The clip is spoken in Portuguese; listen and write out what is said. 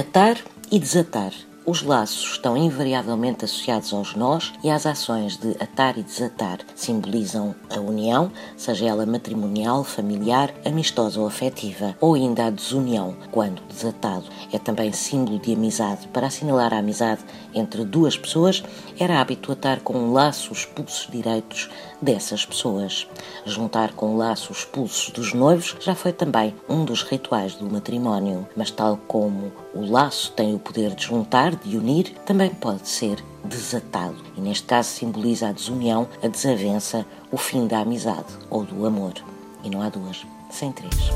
Atar e desatar. Os laços estão invariavelmente associados aos nós e às ações de atar e desatar. Simbolizam a união, seja ela matrimonial, familiar, amistosa ou afetiva, ou ainda a desunião, quando desatado. É também símbolo de amizade. Para assinalar a amizade entre duas pessoas, era hábito atar com um laço os pulsos direitos dessas pessoas. Juntar com o laço os pulsos dos noivos já foi também um dos rituais do matrimónio, mas tal como o laço tem o poder de juntar, de unir, também pode ser desatado. E neste caso simboliza a desunião, a desavença, o fim da amizade ou do amor. E não há duas sem três.